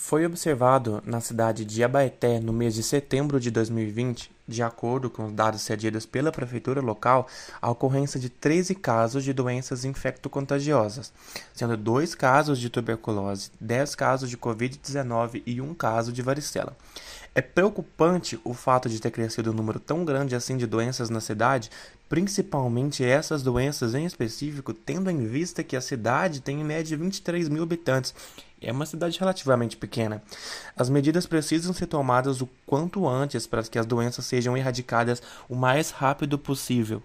Foi observado na cidade de Abaeté no mês de setembro de 2020, de acordo com os dados cedidos pela prefeitura local, a ocorrência de 13 casos de doenças infectocontagiosas, sendo dois casos de tuberculose, 10 casos de Covid-19 e um caso de varicela. É preocupante o fato de ter crescido um número tão grande assim de doenças na cidade, principalmente essas doenças em específico, tendo em vista que a cidade tem em média 23 mil habitantes. É uma cidade relativamente pequena. As medidas precisam ser tomadas o quanto antes para que as doenças sejam erradicadas o mais rápido possível.